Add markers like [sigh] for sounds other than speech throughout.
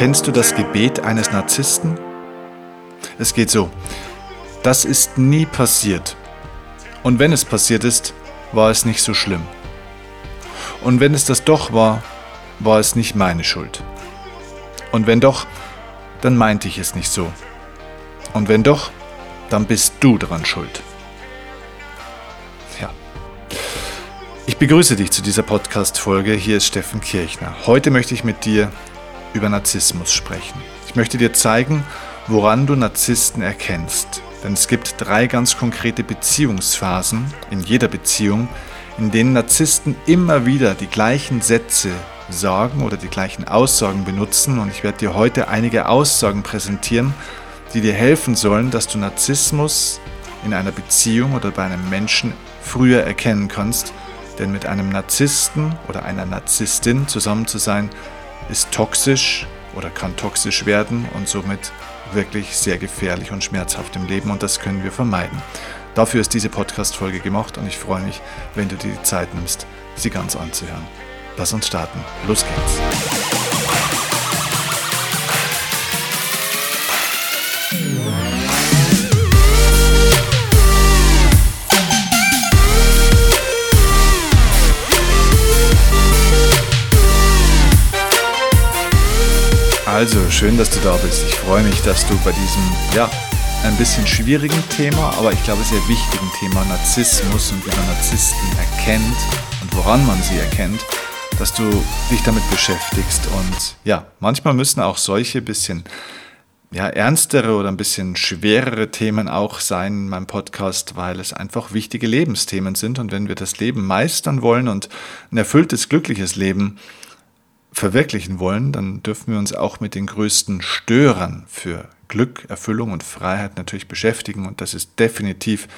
Kennst du das Gebet eines Narzissten? Es geht so. Das ist nie passiert. Und wenn es passiert ist, war es nicht so schlimm. Und wenn es das doch war, war es nicht meine Schuld. Und wenn doch, dann meinte ich es nicht so. Und wenn doch, dann bist du dran schuld. Ja. Ich begrüße dich zu dieser Podcast-Folge. Hier ist Steffen Kirchner. Heute möchte ich mit dir über Narzissmus sprechen. Ich möchte dir zeigen, woran du Narzissten erkennst. Denn es gibt drei ganz konkrete Beziehungsphasen in jeder Beziehung, in denen Narzissten immer wieder die gleichen Sätze sagen oder die gleichen Aussagen benutzen. Und ich werde dir heute einige Aussagen präsentieren, die dir helfen sollen, dass du Narzissmus in einer Beziehung oder bei einem Menschen früher erkennen kannst. Denn mit einem Narzissten oder einer Narzisstin zusammen zu sein, ist toxisch oder kann toxisch werden und somit wirklich sehr gefährlich und schmerzhaft im Leben und das können wir vermeiden. Dafür ist diese Podcast-Folge gemacht und ich freue mich, wenn du dir die Zeit nimmst, sie ganz anzuhören. Lass uns starten. Los geht's. Also, schön, dass du da bist. Ich freue mich, dass du bei diesem, ja, ein bisschen schwierigen Thema, aber ich glaube sehr wichtigen Thema Narzissmus und wie man Narzissten erkennt und woran man sie erkennt, dass du dich damit beschäftigst. Und ja, manchmal müssen auch solche bisschen ja, ernstere oder ein bisschen schwerere Themen auch sein in meinem Podcast, weil es einfach wichtige Lebensthemen sind. Und wenn wir das Leben meistern wollen und ein erfülltes, glückliches Leben verwirklichen wollen, dann dürfen wir uns auch mit den größten Störern für Glück, Erfüllung und Freiheit natürlich beschäftigen. Und das ist definitiv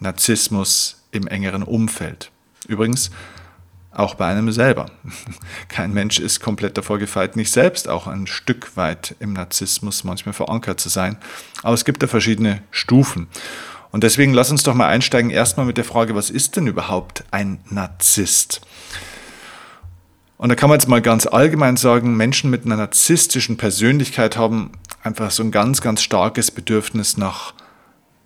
Narzissmus im engeren Umfeld. Übrigens, auch bei einem selber. [laughs] Kein Mensch ist komplett davor gefeit, nicht selbst auch ein Stück weit im Narzissmus manchmal verankert zu sein. Aber es gibt da verschiedene Stufen. Und deswegen lass uns doch mal einsteigen erstmal mit der Frage, was ist denn überhaupt ein Narzisst? Und da kann man jetzt mal ganz allgemein sagen, Menschen mit einer narzisstischen Persönlichkeit haben einfach so ein ganz, ganz starkes Bedürfnis nach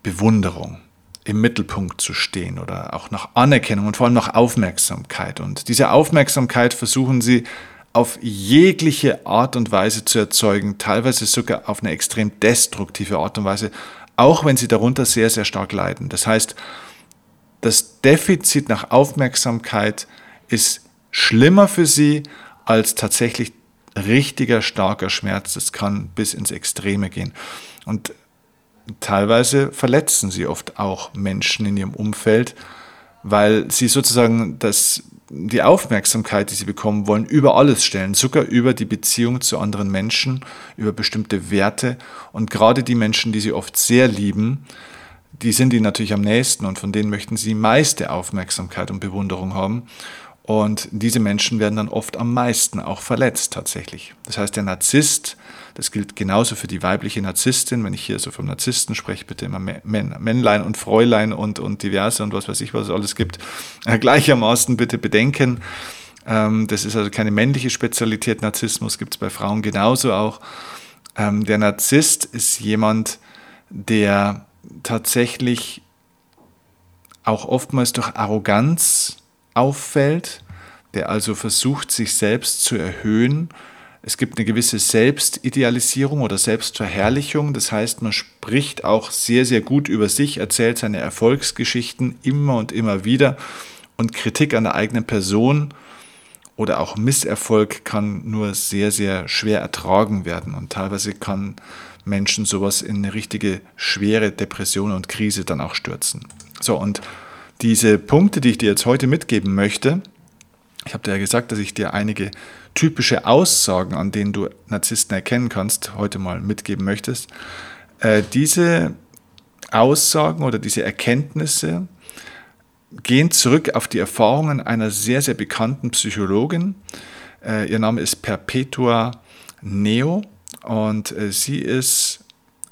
Bewunderung, im Mittelpunkt zu stehen oder auch nach Anerkennung und vor allem nach Aufmerksamkeit. Und diese Aufmerksamkeit versuchen sie auf jegliche Art und Weise zu erzeugen, teilweise sogar auf eine extrem destruktive Art und Weise, auch wenn sie darunter sehr, sehr stark leiden. Das heißt, das Defizit nach Aufmerksamkeit ist schlimmer für sie als tatsächlich richtiger starker Schmerz. Das kann bis ins Extreme gehen. Und teilweise verletzen sie oft auch Menschen in ihrem Umfeld, weil sie sozusagen das, die Aufmerksamkeit, die sie bekommen wollen, über alles stellen, sogar über die Beziehung zu anderen Menschen, über bestimmte Werte. Und gerade die Menschen, die sie oft sehr lieben, die sind ihnen natürlich am nächsten und von denen möchten sie die meiste Aufmerksamkeit und Bewunderung haben. Und diese Menschen werden dann oft am meisten auch verletzt tatsächlich. Das heißt, der Narzisst, das gilt genauso für die weibliche Narzisstin, wenn ich hier so vom Narzissten spreche, bitte immer Männlein und Fräulein und, und diverse und was weiß ich, was es alles gibt, [laughs] gleichermaßen bitte bedenken. Ähm, das ist also keine männliche Spezialität, Narzissmus gibt es bei Frauen genauso auch. Ähm, der Narzisst ist jemand, der tatsächlich auch oftmals durch Arroganz auffällt, der also versucht, sich selbst zu erhöhen. Es gibt eine gewisse Selbstidealisierung oder Selbstverherrlichung. Das heißt, man spricht auch sehr, sehr gut über sich, erzählt seine Erfolgsgeschichten immer und immer wieder. Und Kritik an der eigenen Person oder auch Misserfolg kann nur sehr, sehr schwer ertragen werden. Und teilweise kann Menschen sowas in eine richtige schwere Depression und Krise dann auch stürzen. So, und diese Punkte, die ich dir jetzt heute mitgeben möchte, ich habe dir ja gesagt, dass ich dir einige typische Aussagen, an denen du Narzissten erkennen kannst, heute mal mitgeben möchtest. Äh, diese Aussagen oder diese Erkenntnisse gehen zurück auf die Erfahrungen einer sehr, sehr bekannten Psychologin. Äh, ihr Name ist Perpetua Neo und äh, sie ist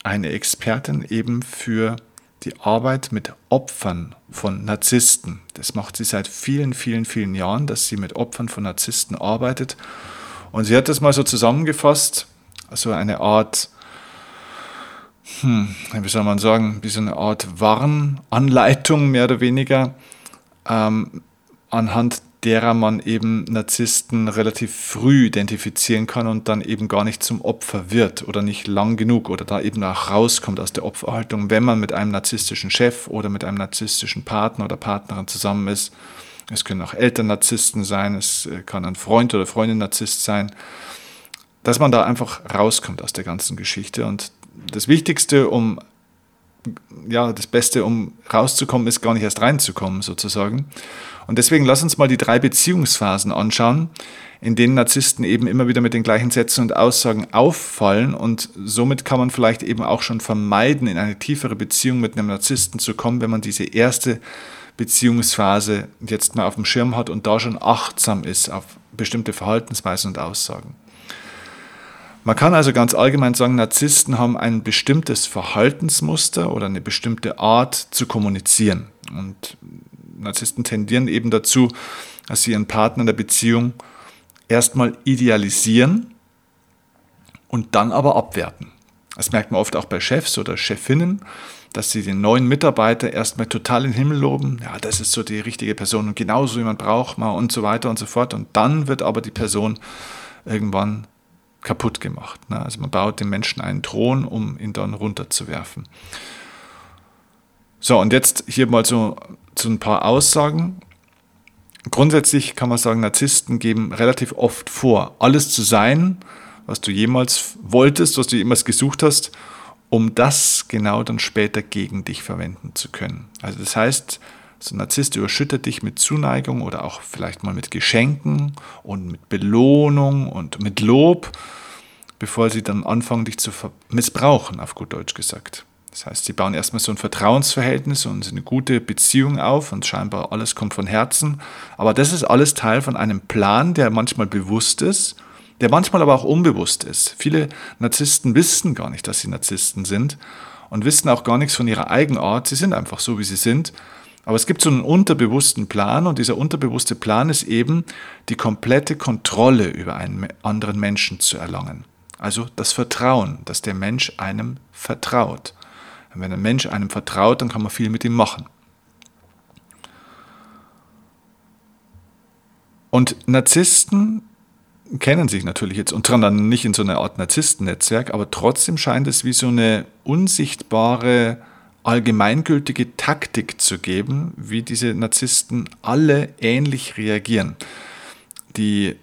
eine Expertin eben für die Arbeit mit Opfern von Narzissten. Das macht sie seit vielen, vielen, vielen Jahren, dass sie mit Opfern von Narzissten arbeitet. Und sie hat das mal so zusammengefasst also eine Art, hm, wie soll man sagen, wie so eine Art Warnanleitung mehr oder weniger, ähm, anhand derer man eben Narzissten relativ früh identifizieren kann und dann eben gar nicht zum Opfer wird oder nicht lang genug oder da eben auch rauskommt aus der Opferhaltung, wenn man mit einem narzisstischen Chef oder mit einem narzisstischen Partner oder Partnerin zusammen ist. Es können auch Eltern Narzissten sein, es äh, kann ein Freund oder Freundin Narzisst sein, dass man da einfach rauskommt aus der ganzen Geschichte. Und das Wichtigste, um ja, das Beste, um rauszukommen, ist gar nicht erst reinzukommen, sozusagen. Und deswegen lass uns mal die drei Beziehungsphasen anschauen, in denen Narzissten eben immer wieder mit den gleichen Sätzen und Aussagen auffallen und somit kann man vielleicht eben auch schon vermeiden, in eine tiefere Beziehung mit einem Narzissten zu kommen, wenn man diese erste Beziehungsphase jetzt mal auf dem Schirm hat und da schon achtsam ist auf bestimmte Verhaltensweisen und Aussagen. Man kann also ganz allgemein sagen, Narzissten haben ein bestimmtes Verhaltensmuster oder eine bestimmte Art zu kommunizieren. Und Narzissten tendieren eben dazu, dass sie ihren Partner in der Beziehung erstmal idealisieren und dann aber abwerten. Das merkt man oft auch bei Chefs oder Chefinnen, dass sie den neuen Mitarbeiter erstmal total in den Himmel loben. Ja, das ist so die richtige Person und genauso wie man braucht man und so weiter und so fort. Und dann wird aber die Person irgendwann kaputt gemacht. Ne? Also man baut dem Menschen einen Thron, um ihn dann runterzuwerfen. So, und jetzt hier mal so zu ein paar Aussagen. Grundsätzlich kann man sagen, Narzissten geben relativ oft vor, alles zu sein, was du jemals wolltest, was du jemals gesucht hast, um das genau dann später gegen dich verwenden zu können. Also das heißt, so ein Narzisst überschüttet dich mit Zuneigung oder auch vielleicht mal mit Geschenken und mit Belohnung und mit Lob, bevor sie dann anfangen, dich zu missbrauchen, auf gut Deutsch gesagt. Das heißt, sie bauen erstmal so ein Vertrauensverhältnis und eine gute Beziehung auf und scheinbar alles kommt von Herzen. Aber das ist alles Teil von einem Plan, der manchmal bewusst ist, der manchmal aber auch unbewusst ist. Viele Narzissten wissen gar nicht, dass sie Narzissten sind und wissen auch gar nichts von ihrer Eigenart. Sie sind einfach so, wie sie sind. Aber es gibt so einen unterbewussten Plan und dieser unterbewusste Plan ist eben, die komplette Kontrolle über einen anderen Menschen zu erlangen. Also das Vertrauen, dass der Mensch einem vertraut. Und wenn ein Mensch einem vertraut, dann kann man viel mit ihm machen. Und Narzissten kennen sich natürlich jetzt untereinander nicht in so einer Art Narzisstennetzwerk, aber trotzdem scheint es wie so eine unsichtbare, allgemeingültige Taktik zu geben, wie diese Narzissten alle ähnlich reagieren. Die,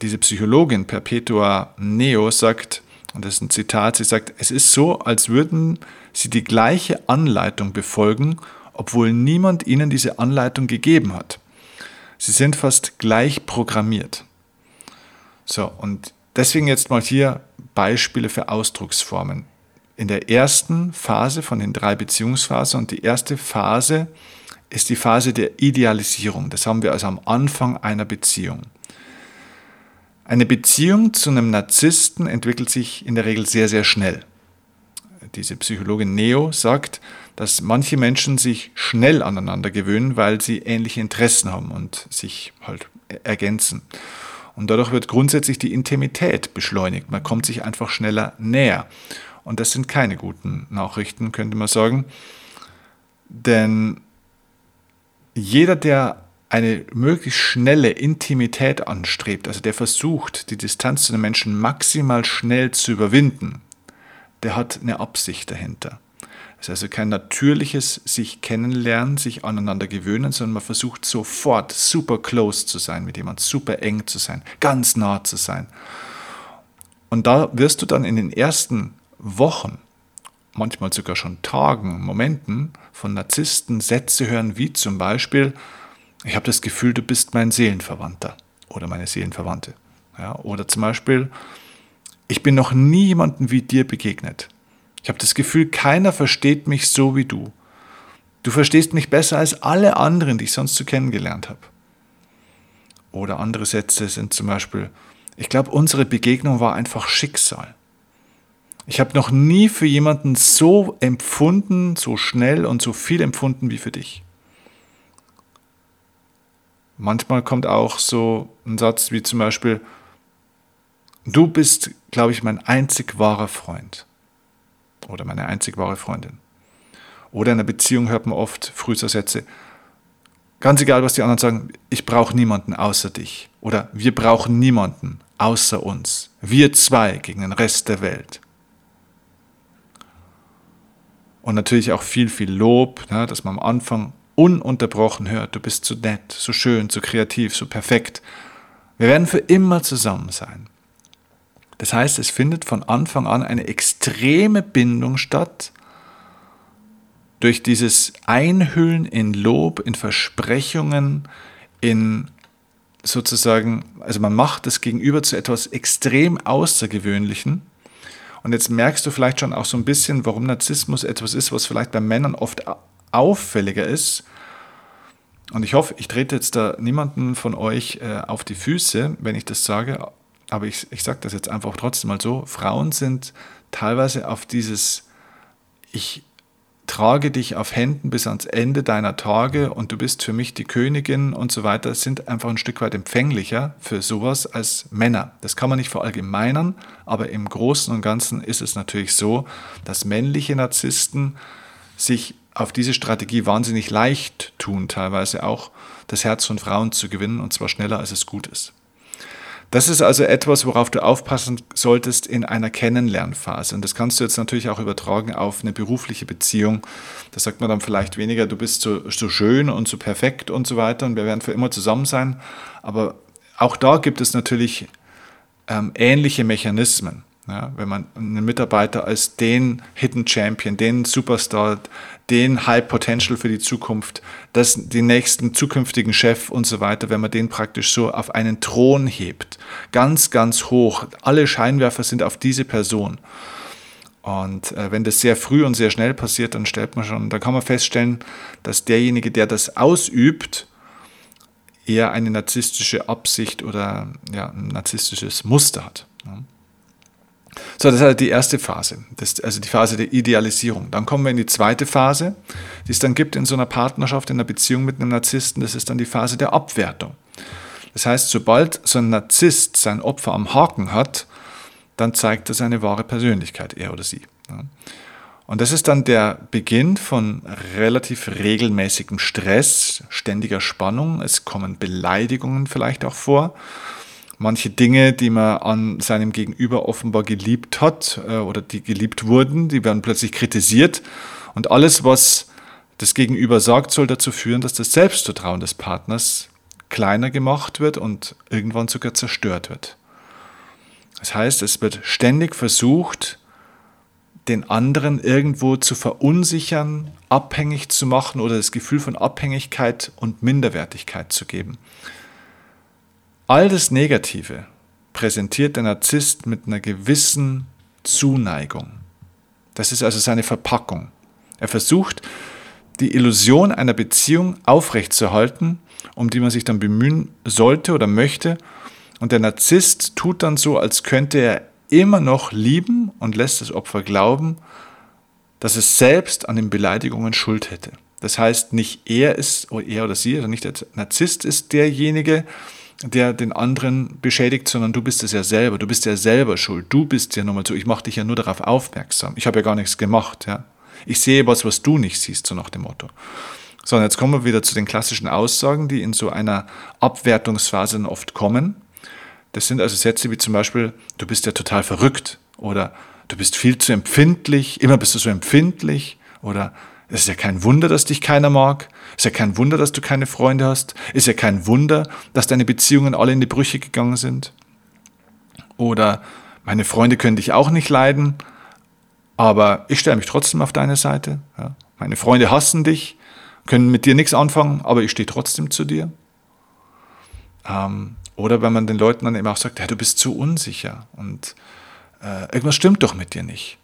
diese Psychologin Perpetua Neo sagt, und das ist ein Zitat, sie sagt, es ist so, als würden sie die gleiche Anleitung befolgen, obwohl niemand ihnen diese Anleitung gegeben hat. Sie sind fast gleich programmiert. So, und deswegen jetzt mal hier Beispiele für Ausdrucksformen. In der ersten Phase von den drei Beziehungsphasen und die erste Phase ist die Phase der Idealisierung. Das haben wir also am Anfang einer Beziehung. Eine Beziehung zu einem Narzissten entwickelt sich in der Regel sehr, sehr schnell diese Psychologin Neo sagt, dass manche Menschen sich schnell aneinander gewöhnen, weil sie ähnliche Interessen haben und sich halt ergänzen. Und dadurch wird grundsätzlich die Intimität beschleunigt. Man kommt sich einfach schneller näher. Und das sind keine guten Nachrichten, könnte man sagen. Denn jeder, der eine möglichst schnelle Intimität anstrebt, also der versucht, die Distanz zu den Menschen maximal schnell zu überwinden, der hat eine Absicht dahinter. Es ist also kein natürliches sich kennenlernen, sich aneinander gewöhnen, sondern man versucht sofort super close zu sein mit jemand, super eng zu sein, ganz nah zu sein. Und da wirst du dann in den ersten Wochen, manchmal sogar schon Tagen, Momenten von Narzissten Sätze hören, wie zum Beispiel, ich habe das Gefühl, du bist mein Seelenverwandter oder meine Seelenverwandte. Ja, oder zum Beispiel, ich bin noch nie jemandem wie dir begegnet. Ich habe das Gefühl, keiner versteht mich so wie du. Du verstehst mich besser als alle anderen, die ich sonst so kennengelernt habe. Oder andere Sätze sind zum Beispiel, ich glaube, unsere Begegnung war einfach Schicksal. Ich habe noch nie für jemanden so empfunden, so schnell und so viel empfunden wie für dich. Manchmal kommt auch so ein Satz wie zum Beispiel, du bist, glaube ich, mein einzig wahrer Freund oder meine einzig wahre Freundin. Oder in einer Beziehung hört man oft frühester Sätze, ganz egal, was die anderen sagen, ich brauche niemanden außer dich. Oder wir brauchen niemanden außer uns. Wir zwei gegen den Rest der Welt. Und natürlich auch viel, viel Lob, ja, dass man am Anfang ununterbrochen hört, du bist so nett, so schön, so kreativ, so perfekt. Wir werden für immer zusammen sein. Das heißt, es findet von Anfang an eine extreme Bindung statt durch dieses Einhüllen in Lob, in Versprechungen, in sozusagen, also man macht das Gegenüber zu etwas extrem Außergewöhnlichen. Und jetzt merkst du vielleicht schon auch so ein bisschen, warum Narzissmus etwas ist, was vielleicht bei Männern oft auffälliger ist. Und ich hoffe, ich trete jetzt da niemanden von euch äh, auf die Füße, wenn ich das sage, aber ich, ich sage das jetzt einfach trotzdem mal so. Frauen sind teilweise auf dieses, ich trage dich auf Händen bis ans Ende deiner Tage und du bist für mich die Königin und so weiter, sind einfach ein Stück weit empfänglicher für sowas als Männer. Das kann man nicht verallgemeinern, aber im Großen und Ganzen ist es natürlich so, dass männliche Narzissten sich auf diese Strategie wahnsinnig leicht tun, teilweise auch das Herz von Frauen zu gewinnen und zwar schneller, als es gut ist. Das ist also etwas, worauf du aufpassen solltest in einer Kennenlernphase. Und das kannst du jetzt natürlich auch übertragen auf eine berufliche Beziehung. Da sagt man dann vielleicht weniger, du bist so, so schön und so perfekt und so weiter und wir werden für immer zusammen sein. Aber auch da gibt es natürlich ähm, ähnliche Mechanismen. Ja, wenn man einen Mitarbeiter als den Hidden Champion, den Superstar, den High Potential für die Zukunft, das, den nächsten zukünftigen Chef und so weiter, wenn man den praktisch so auf einen Thron hebt, ganz, ganz hoch, alle Scheinwerfer sind auf diese Person. Und äh, wenn das sehr früh und sehr schnell passiert, dann stellt man schon, da kann man feststellen, dass derjenige, der das ausübt, eher eine narzisstische Absicht oder ja, ein narzisstisches Muster hat. Ja. So, das ist halt die erste Phase, das, also die Phase der Idealisierung. Dann kommen wir in die zweite Phase, die es dann gibt in so einer Partnerschaft, in einer Beziehung mit einem Narzissten, das ist dann die Phase der Abwertung. Das heißt, sobald so ein Narzisst sein Opfer am Haken hat, dann zeigt er seine wahre Persönlichkeit, er oder sie. Und das ist dann der Beginn von relativ regelmäßigem Stress, ständiger Spannung. Es kommen Beleidigungen vielleicht auch vor manche Dinge, die man an seinem Gegenüber offenbar geliebt hat äh, oder die geliebt wurden, die werden plötzlich kritisiert. Und alles, was das Gegenüber sagt, soll dazu führen, dass das Selbstvertrauen des Partners kleiner gemacht wird und irgendwann sogar zerstört wird. Das heißt, es wird ständig versucht, den anderen irgendwo zu verunsichern, abhängig zu machen oder das Gefühl von Abhängigkeit und Minderwertigkeit zu geben. All das Negative präsentiert der Narzisst mit einer gewissen Zuneigung. Das ist also seine Verpackung. Er versucht, die Illusion einer Beziehung aufrechtzuerhalten, um die man sich dann bemühen sollte oder möchte. Und der Narzisst tut dann so, als könnte er immer noch lieben und lässt das Opfer glauben, dass es selbst an den Beleidigungen Schuld hätte. Das heißt, nicht er ist, oder er oder sie, also nicht der Narzisst ist derjenige, der den anderen beschädigt, sondern du bist es ja selber. Du bist ja selber schuld. Du bist ja nochmal so. Ich mache dich ja nur darauf aufmerksam. Ich habe ja gar nichts gemacht. Ja. Ich sehe was, was du nicht siehst, so nach dem Motto. So, und jetzt kommen wir wieder zu den klassischen Aussagen, die in so einer Abwertungsphase oft kommen. Das sind also Sätze wie zum Beispiel, du bist ja total verrückt oder du bist viel zu empfindlich, immer bist du so empfindlich oder es ist ja kein Wunder, dass dich keiner mag. Es ist ja kein Wunder, dass du keine Freunde hast. Es ist ja kein Wunder, dass deine Beziehungen alle in die Brüche gegangen sind. Oder meine Freunde können dich auch nicht leiden, aber ich stelle mich trotzdem auf deine Seite. Ja. Meine Freunde hassen dich, können mit dir nichts anfangen, aber ich stehe trotzdem zu dir. Ähm, oder wenn man den Leuten dann eben auch sagt, ja, du bist zu unsicher und äh, irgendwas stimmt doch mit dir nicht.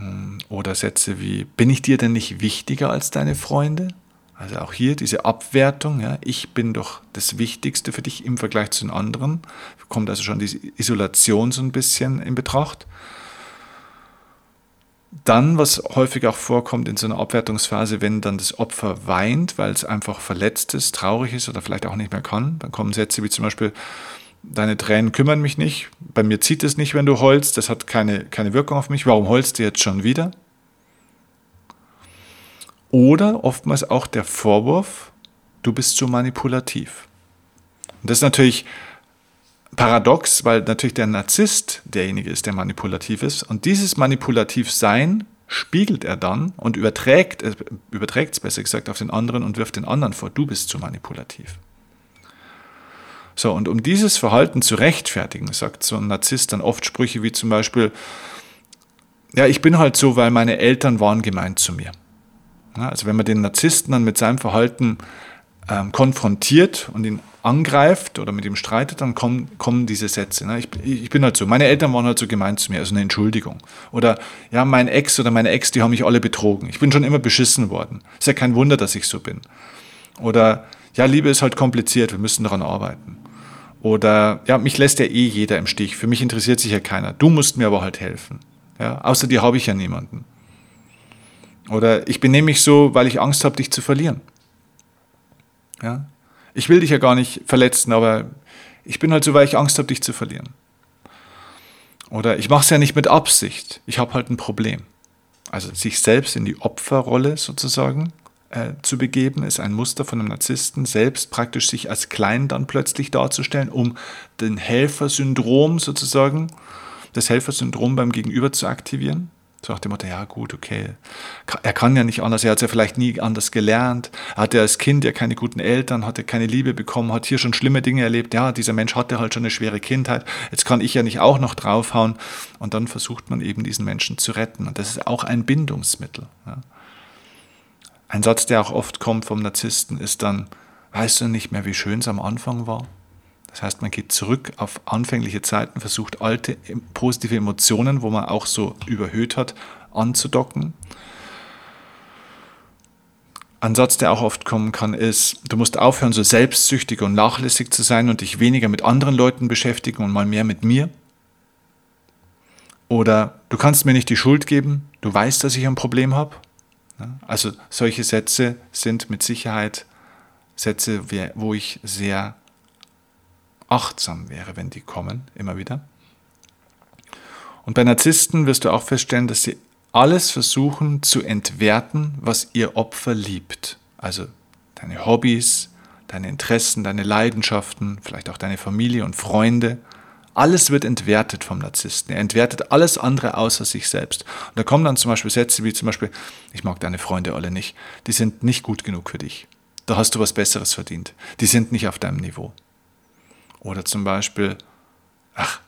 Hm, oder Sätze wie, bin ich dir denn nicht wichtiger als deine Freunde? Also auch hier diese Abwertung, ja, ich bin doch das Wichtigste für dich im Vergleich zu den anderen. Kommt also schon diese Isolation so ein bisschen in Betracht. Dann, was häufig auch vorkommt in so einer Abwertungsphase, wenn dann das Opfer weint, weil es einfach verletzt ist, traurig ist oder vielleicht auch nicht mehr kann, dann kommen Sätze wie zum Beispiel, deine Tränen kümmern mich nicht, bei mir zieht es nicht, wenn du heulst, das hat keine, keine Wirkung auf mich, warum heulst du jetzt schon wieder? Oder oftmals auch der Vorwurf, du bist zu manipulativ. Und das ist natürlich paradox, weil natürlich der Narzisst derjenige ist, der manipulativ ist. Und dieses Manipulativsein spiegelt er dann und überträgt, überträgt es besser gesagt auf den anderen und wirft den anderen vor, du bist zu manipulativ. So, und um dieses Verhalten zu rechtfertigen, sagt so ein Narzisst dann oft Sprüche wie zum Beispiel, ja, ich bin halt so, weil meine Eltern waren gemeint zu mir. Ja, also wenn man den Narzissten dann mit seinem Verhalten ähm, konfrontiert und ihn angreift oder mit ihm streitet, dann kommen, kommen diese Sätze. Ne? Ich, ich, bin halt so, meine Eltern waren halt so gemein zu mir, also eine Entschuldigung. Oder ja, mein Ex oder meine Ex, die haben mich alle betrogen. Ich bin schon immer beschissen worden. Ist ja kein Wunder, dass ich so bin. Oder ja, Liebe ist halt kompliziert, wir müssen daran arbeiten. Oder ja, mich lässt ja eh jeder im Stich. Für mich interessiert sich ja keiner. Du musst mir aber halt helfen. Ja, außer dir habe ich ja niemanden. Oder ich benehme mich so, weil ich Angst habe, dich zu verlieren. Ja? Ich will dich ja gar nicht verletzen, aber ich bin halt so, weil ich Angst habe, dich zu verlieren. Oder ich mache es ja nicht mit Absicht, ich habe halt ein Problem. Also sich selbst in die Opferrolle sozusagen äh, zu begeben, ist ein Muster von einem Narzissten, selbst praktisch sich als klein dann plötzlich darzustellen, um den Helfersyndrom sozusagen, das Helfersyndrom beim Gegenüber zu aktivieren. So nach dem Motto, ja gut, okay. Er kann ja nicht anders, er hat es ja vielleicht nie anders gelernt. Er hatte als Kind ja keine guten Eltern, hatte keine Liebe bekommen, hat hier schon schlimme Dinge erlebt. Ja, dieser Mensch hatte halt schon eine schwere Kindheit. Jetzt kann ich ja nicht auch noch draufhauen. Und dann versucht man eben diesen Menschen zu retten. Und das ist auch ein Bindungsmittel. Ja. Ein Satz, der auch oft kommt vom Narzissten, ist dann, weißt du nicht mehr, wie schön es am Anfang war? Das heißt, man geht zurück auf anfängliche Zeiten, versucht alte positive Emotionen, wo man auch so überhöht hat, anzudocken. Ein Satz, der auch oft kommen kann, ist, du musst aufhören, so selbstsüchtig und nachlässig zu sein und dich weniger mit anderen Leuten beschäftigen und mal mehr mit mir. Oder du kannst mir nicht die Schuld geben, du weißt, dass ich ein Problem habe. Also solche Sätze sind mit Sicherheit Sätze, wo ich sehr achtsam wäre, wenn die kommen, immer wieder. Und bei Narzissten wirst du auch feststellen, dass sie alles versuchen zu entwerten, was ihr Opfer liebt. Also deine Hobbys, deine Interessen, deine Leidenschaften, vielleicht auch deine Familie und Freunde. Alles wird entwertet vom Narzissten. Er entwertet alles andere außer sich selbst. Und da kommen dann zum Beispiel Sätze wie zum Beispiel, ich mag deine Freunde alle nicht, die sind nicht gut genug für dich. Da hast du was Besseres verdient. Die sind nicht auf deinem Niveau. Oder zum Beispiel, ach,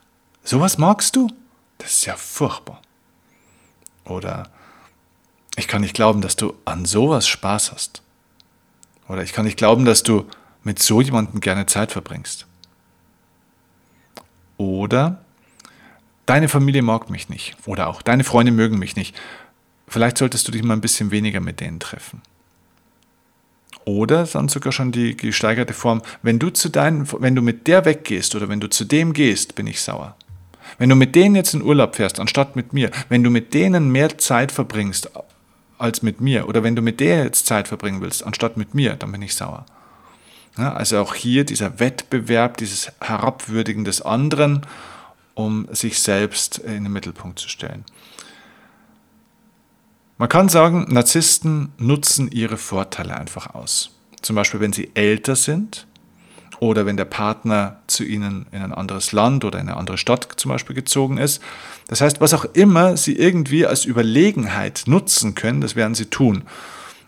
sowas magst du? Das ist ja furchtbar. Oder ich kann nicht glauben, dass du an sowas Spaß hast. Oder ich kann nicht glauben, dass du mit so jemandem gerne Zeit verbringst. Oder deine Familie mag mich nicht. Oder auch deine Freunde mögen mich nicht. Vielleicht solltest du dich mal ein bisschen weniger mit denen treffen. Oder dann sogar schon die gesteigerte Form, wenn du zu deinen, wenn du mit der weggehst oder wenn du zu dem gehst, bin ich sauer. Wenn du mit denen jetzt in Urlaub fährst, anstatt mit mir, wenn du mit denen mehr Zeit verbringst als mit mir, oder wenn du mit der jetzt Zeit verbringen willst, anstatt mit mir, dann bin ich sauer. Also auch hier dieser Wettbewerb, dieses Herabwürdigen des anderen, um sich selbst in den Mittelpunkt zu stellen. Man kann sagen, Narzissten nutzen ihre Vorteile einfach aus. Zum Beispiel, wenn sie älter sind oder wenn der Partner zu ihnen in ein anderes Land oder in eine andere Stadt zum Beispiel gezogen ist. Das heißt, was auch immer sie irgendwie als Überlegenheit nutzen können, das werden sie tun.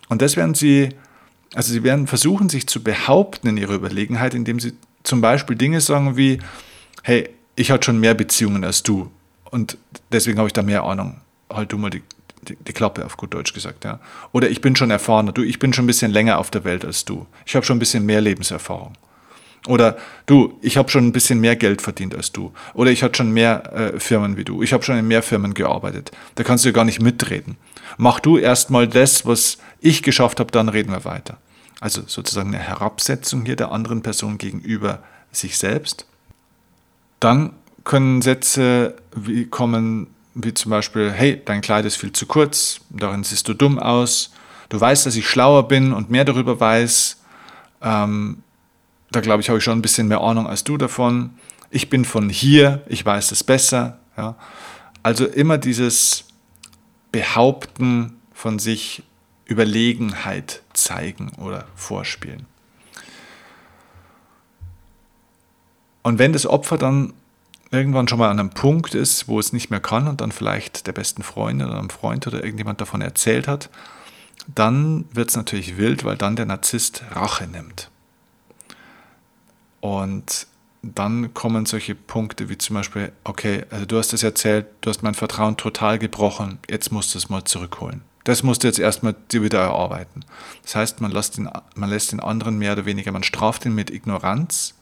Und das werden sie, also sie werden versuchen, sich zu behaupten in ihrer Überlegenheit, indem sie zum Beispiel Dinge sagen wie, hey, ich hatte schon mehr Beziehungen als du und deswegen habe ich da mehr Ahnung. Halt du mal die die, die, Klappe auf gut Deutsch gesagt, ja. Oder ich bin schon erfahrener, du, ich bin schon ein bisschen länger auf der Welt als du. Ich habe schon ein bisschen mehr Lebenserfahrung. Oder du, ich habe schon ein bisschen mehr Geld verdient als du. Oder ich hatte schon mehr äh, Firmen wie du. Ich habe schon in mehr Firmen gearbeitet. Da kannst du gar nicht mitreden. Mach du erstmal das, was ich geschafft habe, dann reden wir weiter. Also sozusagen eine Herabsetzung hier der anderen Person gegenüber sich selbst. Dann können Sätze wie kommen wie zum Beispiel, hey, dein Kleid ist viel zu kurz, darin siehst du dumm aus, du weißt, dass ich schlauer bin und mehr darüber weiß, ähm, da glaube ich, habe ich schon ein bisschen mehr Ahnung als du davon. ich bin von hier, ich weiß es besser. Ja. Also immer dieses Behaupten von sich, Überlegenheit zeigen oder vorspielen. Und wenn das Opfer dann irgendwann schon mal an einem Punkt ist, wo es nicht mehr kann und dann vielleicht der besten Freundin oder einem Freund oder irgendjemand davon erzählt hat, dann wird es natürlich wild, weil dann der Narzisst Rache nimmt. Und dann kommen solche Punkte wie zum Beispiel, okay, also du hast es erzählt, du hast mein Vertrauen total gebrochen, jetzt musst du es mal zurückholen. Das musst du jetzt erstmal dir wieder erarbeiten. Das heißt, man lässt, den, man lässt den anderen mehr oder weniger, man straft ihn mit Ignoranz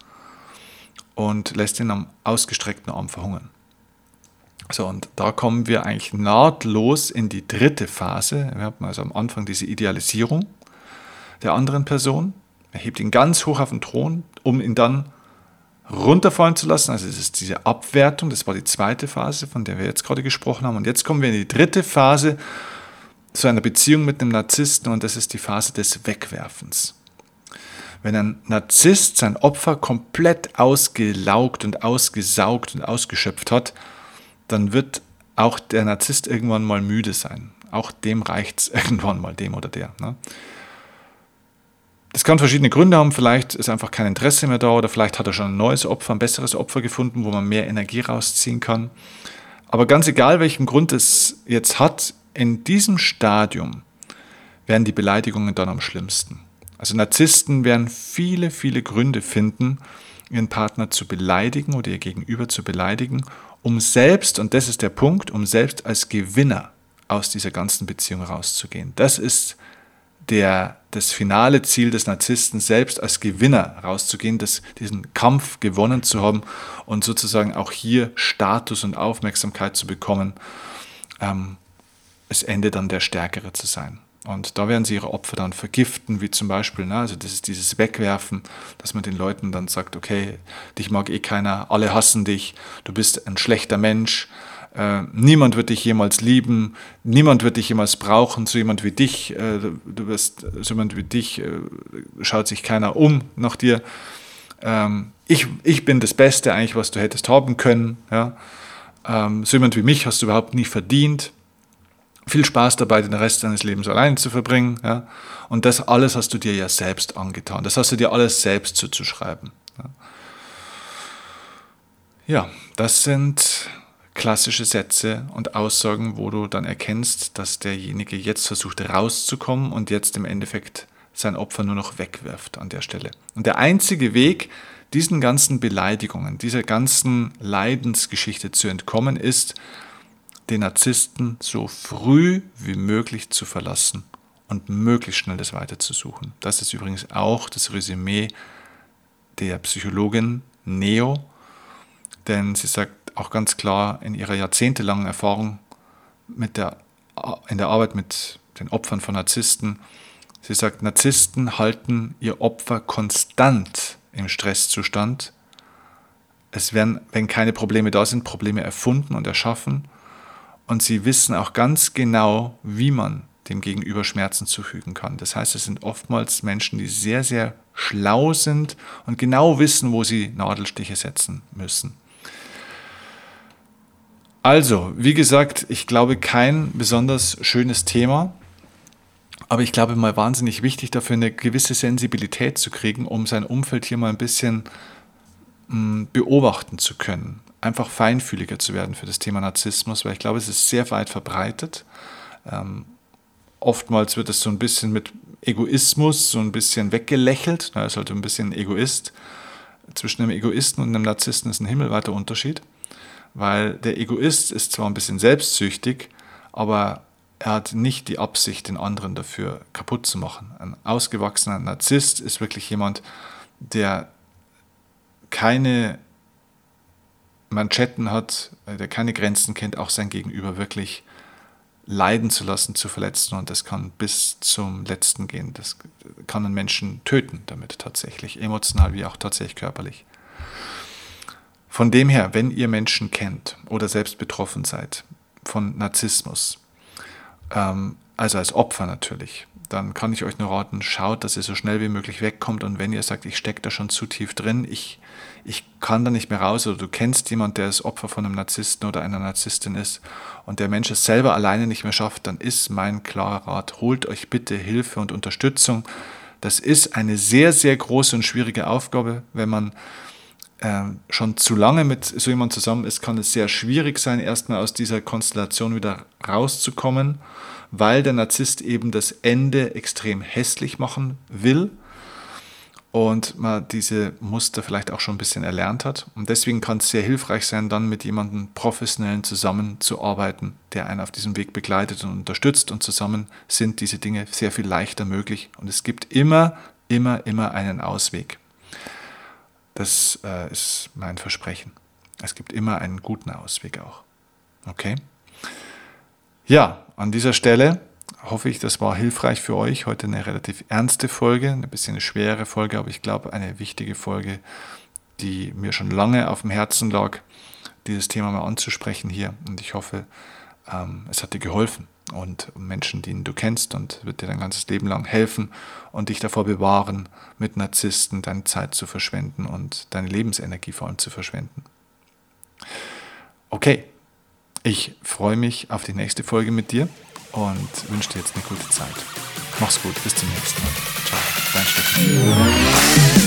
und lässt ihn am ausgestreckten Arm verhungern. So, und da kommen wir eigentlich nahtlos in die dritte Phase. Wir haben also am Anfang diese Idealisierung der anderen Person. Er hebt ihn ganz hoch auf den Thron, um ihn dann runterfallen zu lassen. Also es ist diese Abwertung, das war die zweite Phase, von der wir jetzt gerade gesprochen haben. Und jetzt kommen wir in die dritte Phase zu einer Beziehung mit einem Narzissten und das ist die Phase des Wegwerfens. Wenn ein Narzisst sein Opfer komplett ausgelaugt und ausgesaugt und ausgeschöpft hat, dann wird auch der Narzisst irgendwann mal müde sein. Auch dem reicht es [laughs] irgendwann mal, dem oder der. Ne? Das kann verschiedene Gründe haben. Vielleicht ist einfach kein Interesse mehr da oder vielleicht hat er schon ein neues Opfer, ein besseres Opfer gefunden, wo man mehr Energie rausziehen kann. Aber ganz egal, welchen Grund es jetzt hat, in diesem Stadium werden die Beleidigungen dann am schlimmsten. Also Narzissten werden viele, viele Gründe finden, ihren Partner zu beleidigen oder ihr Gegenüber zu beleidigen, um selbst, und das ist der Punkt, um selbst als Gewinner aus dieser ganzen Beziehung rauszugehen. Das ist der, das finale Ziel des Narzissten, selbst als Gewinner rauszugehen, das, diesen Kampf gewonnen zu haben und sozusagen auch hier Status und Aufmerksamkeit zu bekommen, ähm, es Ende dann der Stärkere zu sein. Und da werden sie ihre Opfer dann vergiften, wie zum Beispiel, ne, also das ist dieses Wegwerfen, dass man den Leuten dann sagt, okay, dich mag eh keiner, alle hassen dich, du bist ein schlechter Mensch, äh, niemand wird dich jemals lieben, niemand wird dich jemals brauchen, so jemand wie dich, äh, du wirst, so jemand wie dich, äh, schaut sich keiner um nach dir. Ähm, ich, ich bin das Beste eigentlich, was du hättest haben können. Ja? Ähm, so jemand wie mich hast du überhaupt nie verdient viel Spaß dabei, den Rest deines Lebens allein zu verbringen. Ja? Und das alles hast du dir ja selbst angetan. Das hast du dir alles selbst zuzuschreiben. Ja, ja das sind klassische Sätze und Aussagen, wo du dann erkennst, dass derjenige jetzt versucht rauszukommen und jetzt im Endeffekt sein Opfer nur noch wegwirft an der Stelle. Und der einzige Weg, diesen ganzen Beleidigungen, dieser ganzen Leidensgeschichte zu entkommen, ist, den Narzissten so früh wie möglich zu verlassen und möglichst schnell das weiterzusuchen. Das ist übrigens auch das Resümee der Psychologin Neo, denn sie sagt auch ganz klar in ihrer jahrzehntelangen Erfahrung mit der, in der Arbeit mit den Opfern von Narzissten, sie sagt, Narzissten halten ihr Opfer konstant im Stresszustand. Es werden, wenn keine Probleme da sind, Probleme erfunden und erschaffen und sie wissen auch ganz genau, wie man dem Gegenüber Schmerzen zufügen kann. Das heißt, es sind oftmals Menschen, die sehr, sehr schlau sind und genau wissen, wo sie Nadelstiche setzen müssen. Also, wie gesagt, ich glaube kein besonders schönes Thema, aber ich glaube mal wahnsinnig wichtig dafür, eine gewisse Sensibilität zu kriegen, um sein Umfeld hier mal ein bisschen beobachten zu können einfach feinfühliger zu werden für das Thema Narzissmus, weil ich glaube, es ist sehr weit verbreitet. Ähm, oftmals wird es so ein bisschen mit Egoismus so ein bisschen weggelächelt. Er ist halt ein bisschen Egoist. Zwischen einem Egoisten und einem Narzissten ist ein himmelweiter Unterschied, weil der Egoist ist zwar ein bisschen selbstsüchtig, aber er hat nicht die Absicht, den anderen dafür kaputt zu machen. Ein ausgewachsener Narzisst ist wirklich jemand, der keine Manschetten hat, äh, der keine Grenzen kennt, auch sein Gegenüber wirklich leiden zu lassen, zu verletzen. Und das kann bis zum Letzten gehen. Das kann einen Menschen töten damit tatsächlich, emotional wie auch tatsächlich körperlich. Von dem her, wenn ihr Menschen kennt oder selbst betroffen seid von Narzissmus, ähm, also als Opfer natürlich, dann kann ich euch nur raten, schaut, dass ihr so schnell wie möglich wegkommt. Und wenn ihr sagt, ich stecke da schon zu tief drin, ich, ich kann da nicht mehr raus, oder du kennst jemanden, der das Opfer von einem Narzissten oder einer Narzisstin ist und der Mensch es selber alleine nicht mehr schafft, dann ist mein klarer Rat, holt euch bitte Hilfe und Unterstützung. Das ist eine sehr, sehr große und schwierige Aufgabe. Wenn man äh, schon zu lange mit so jemandem zusammen ist, kann es sehr schwierig sein, erstmal aus dieser Konstellation wieder rauszukommen weil der Narzisst eben das Ende extrem hässlich machen will und man diese Muster vielleicht auch schon ein bisschen erlernt hat. Und deswegen kann es sehr hilfreich sein, dann mit jemandem professionellen zusammenzuarbeiten, der einen auf diesem Weg begleitet und unterstützt. Und zusammen sind diese Dinge sehr viel leichter möglich. Und es gibt immer, immer, immer einen Ausweg. Das äh, ist mein Versprechen. Es gibt immer einen guten Ausweg auch. Okay? Ja, an dieser Stelle hoffe ich, das war hilfreich für euch. Heute eine relativ ernste Folge, ein bisschen eine schwere Folge, aber ich glaube eine wichtige Folge, die mir schon lange auf dem Herzen lag, dieses Thema mal anzusprechen hier. Und ich hoffe, ähm, es hat dir geholfen und Menschen, die du kennst und wird dir dein ganzes Leben lang helfen und dich davor bewahren, mit Narzissten deine Zeit zu verschwenden und deine Lebensenergie vor allem zu verschwenden. Okay, ich freue mich auf die nächste Folge mit dir und wünsche dir jetzt eine gute Zeit. Mach's gut, bis zum nächsten Mal. Ciao, dein Steffen.